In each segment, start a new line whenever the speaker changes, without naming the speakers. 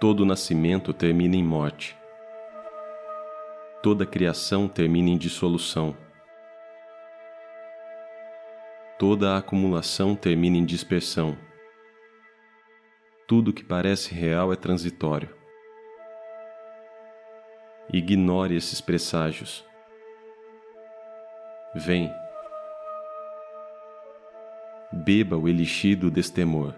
Todo nascimento termina em morte. Toda criação termina em dissolução. Toda acumulação termina em dispersão. Tudo que parece real é transitório. Ignore esses presságios. Vem. Beba o elixir do destemor.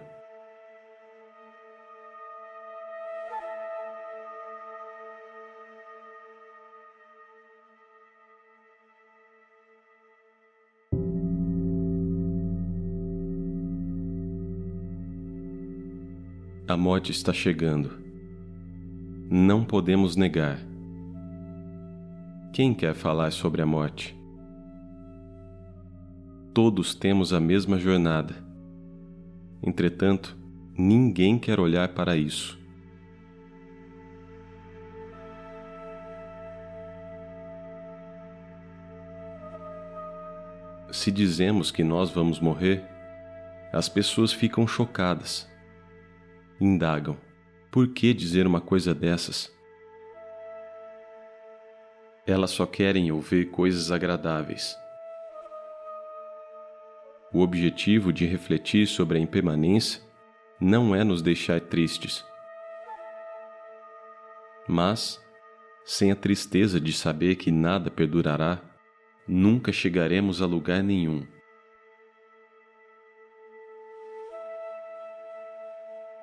Morte está chegando. Não podemos negar. Quem quer falar sobre a morte? Todos temos a mesma jornada. Entretanto, ninguém quer olhar para isso. Se dizemos que nós vamos morrer, as pessoas ficam chocadas indagam: por que dizer uma coisa dessas? Elas só querem ouvir coisas agradáveis. O objetivo de refletir sobre a impermanência não é nos deixar tristes, mas, sem a tristeza de saber que nada perdurará, nunca chegaremos a lugar nenhum.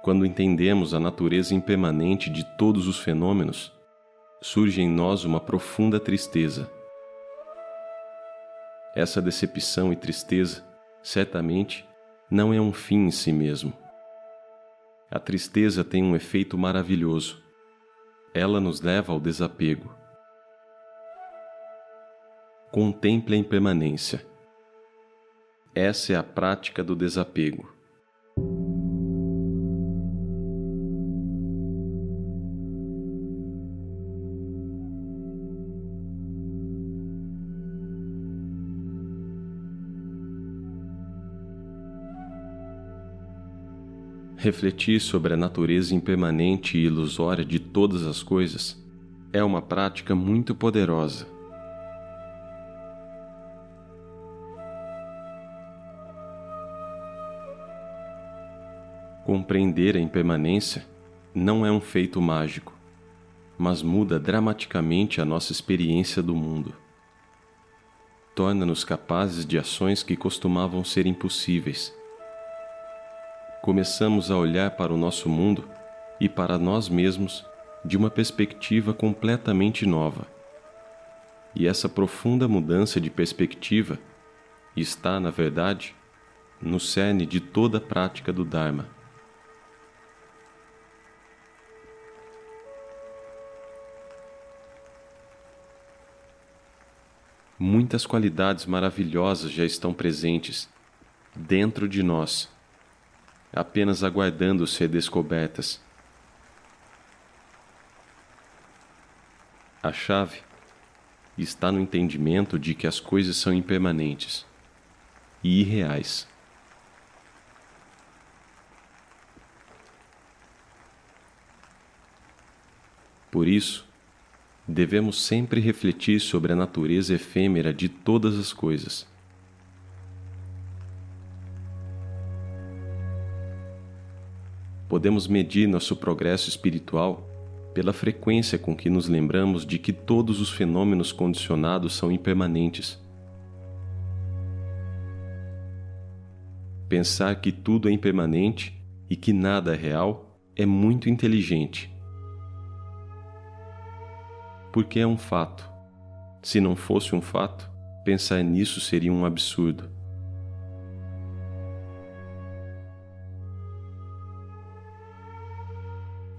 Quando entendemos a natureza impermanente de todos os fenômenos, surge em nós uma profunda tristeza. Essa decepção e tristeza, certamente, não é um fim em si mesmo. A tristeza tem um efeito maravilhoso. Ela nos leva ao desapego. Contemple a impermanência. Essa é a prática do desapego. Refletir sobre a natureza impermanente e ilusória de todas as coisas é uma prática muito poderosa. Compreender a impermanência não é um feito mágico, mas muda dramaticamente a nossa experiência do mundo. Torna-nos capazes de ações que costumavam ser impossíveis começamos a olhar para o nosso mundo e para nós mesmos de uma perspectiva completamente nova. E essa profunda mudança de perspectiva está, na verdade, no cerne de toda a prática do Dharma. Muitas qualidades maravilhosas já estão presentes dentro de nós apenas aguardando ser descobertas. A chave está no entendimento de que as coisas são impermanentes e irreais. Por isso, devemos sempre refletir sobre a natureza efêmera de todas as coisas podemos medir nosso progresso espiritual pela frequência com que nos lembramos de que todos os fenômenos condicionados são impermanentes. Pensar que tudo é impermanente e que nada é real é muito inteligente. Porque é um fato. Se não fosse um fato, pensar nisso seria um absurdo.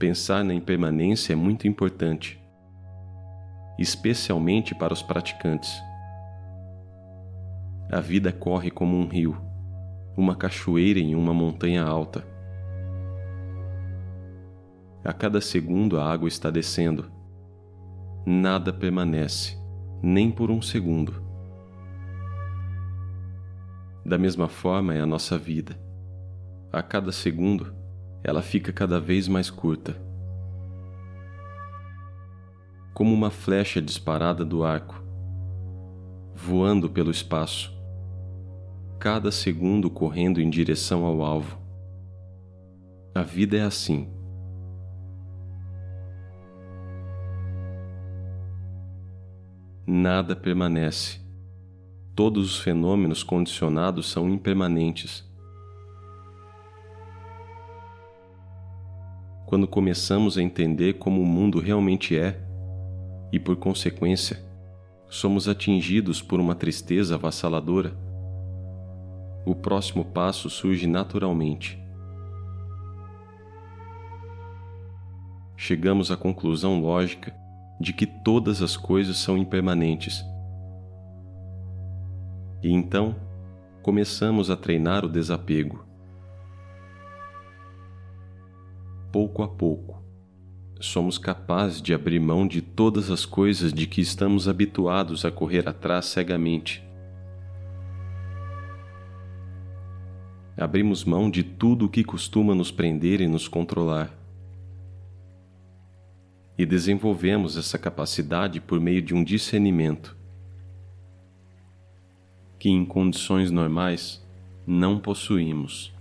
Pensar na impermanência é muito importante, especialmente para os praticantes. A vida corre como um rio, uma cachoeira em uma montanha alta. A cada segundo a água está descendo. Nada permanece, nem por um segundo. Da mesma forma é a nossa vida. A cada segundo, ela fica cada vez mais curta. como uma flecha disparada do arco, voando pelo espaço, cada segundo correndo em direção ao alvo. A vida é assim. Nada permanece. Todos os fenômenos condicionados são impermanentes. Quando começamos a entender como o mundo realmente é, e por consequência, somos atingidos por uma tristeza avassaladora, o próximo passo surge naturalmente. Chegamos à conclusão lógica de que todas as coisas são impermanentes. E então, começamos a treinar o desapego. Pouco a pouco, somos capazes de abrir mão de todas as coisas de que estamos habituados a correr atrás cegamente. Abrimos mão de tudo o que costuma nos prender e nos controlar. E desenvolvemos essa capacidade por meio de um discernimento que, em condições normais, não possuímos.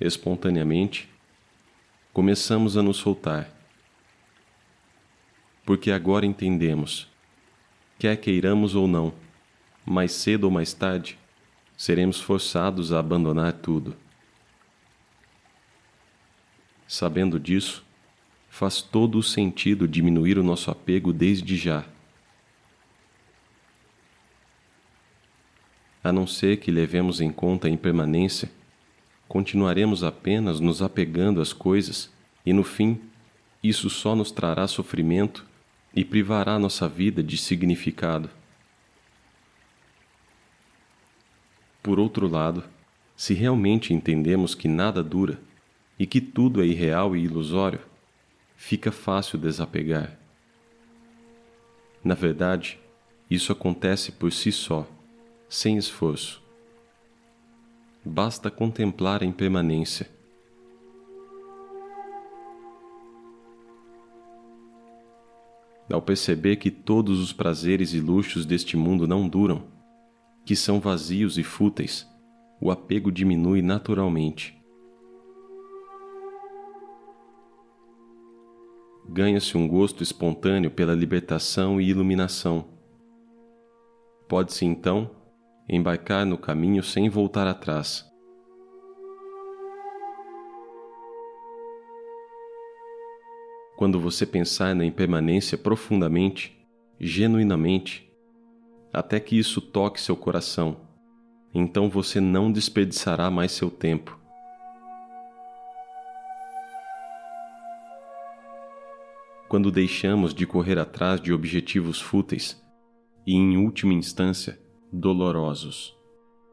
Espontaneamente, começamos a nos soltar. Porque agora entendemos, quer queiramos ou não, mais cedo ou mais tarde, seremos forçados a abandonar tudo. Sabendo disso, faz todo o sentido diminuir o nosso apego desde já. A não ser que levemos em conta a impermanência continuaremos apenas nos apegando às coisas e, no fim, isso só nos trará sofrimento e privará nossa vida de significado. Por outro lado, se realmente entendemos que nada dura e que tudo é irreal e ilusório, fica fácil desapegar. Na verdade, isso acontece por si só, sem esforço basta contemplar a impermanência. Ao perceber que todos os prazeres e luxos deste mundo não duram, que são vazios e fúteis, o apego diminui naturalmente. Ganha-se um gosto espontâneo pela libertação e iluminação. Pode-se então embarcar no caminho sem voltar atrás. Quando você pensar na impermanência profundamente, genuinamente, até que isso toque seu coração, então você não desperdiçará mais seu tempo. Quando deixamos de correr atrás de objetivos fúteis e, em última instância, dolorosos.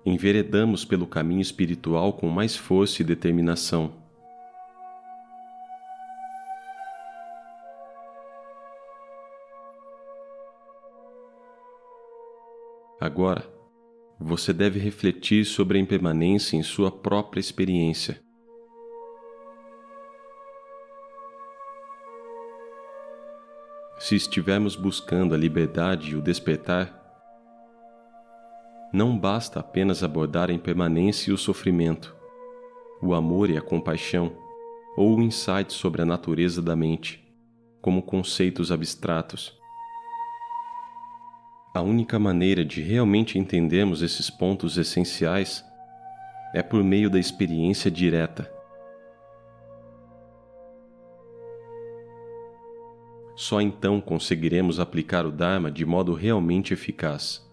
Enveredamos pelo caminho espiritual com mais força e determinação. Agora, você deve refletir sobre a impermanência em sua própria experiência. Se estivermos buscando a liberdade e o despertar, não basta apenas abordar a impermanência e o sofrimento, o amor e a compaixão, ou o insight sobre a natureza da mente, como conceitos abstratos. A única maneira de realmente entendermos esses pontos essenciais é por meio da experiência direta. Só então conseguiremos aplicar o Dharma de modo realmente eficaz.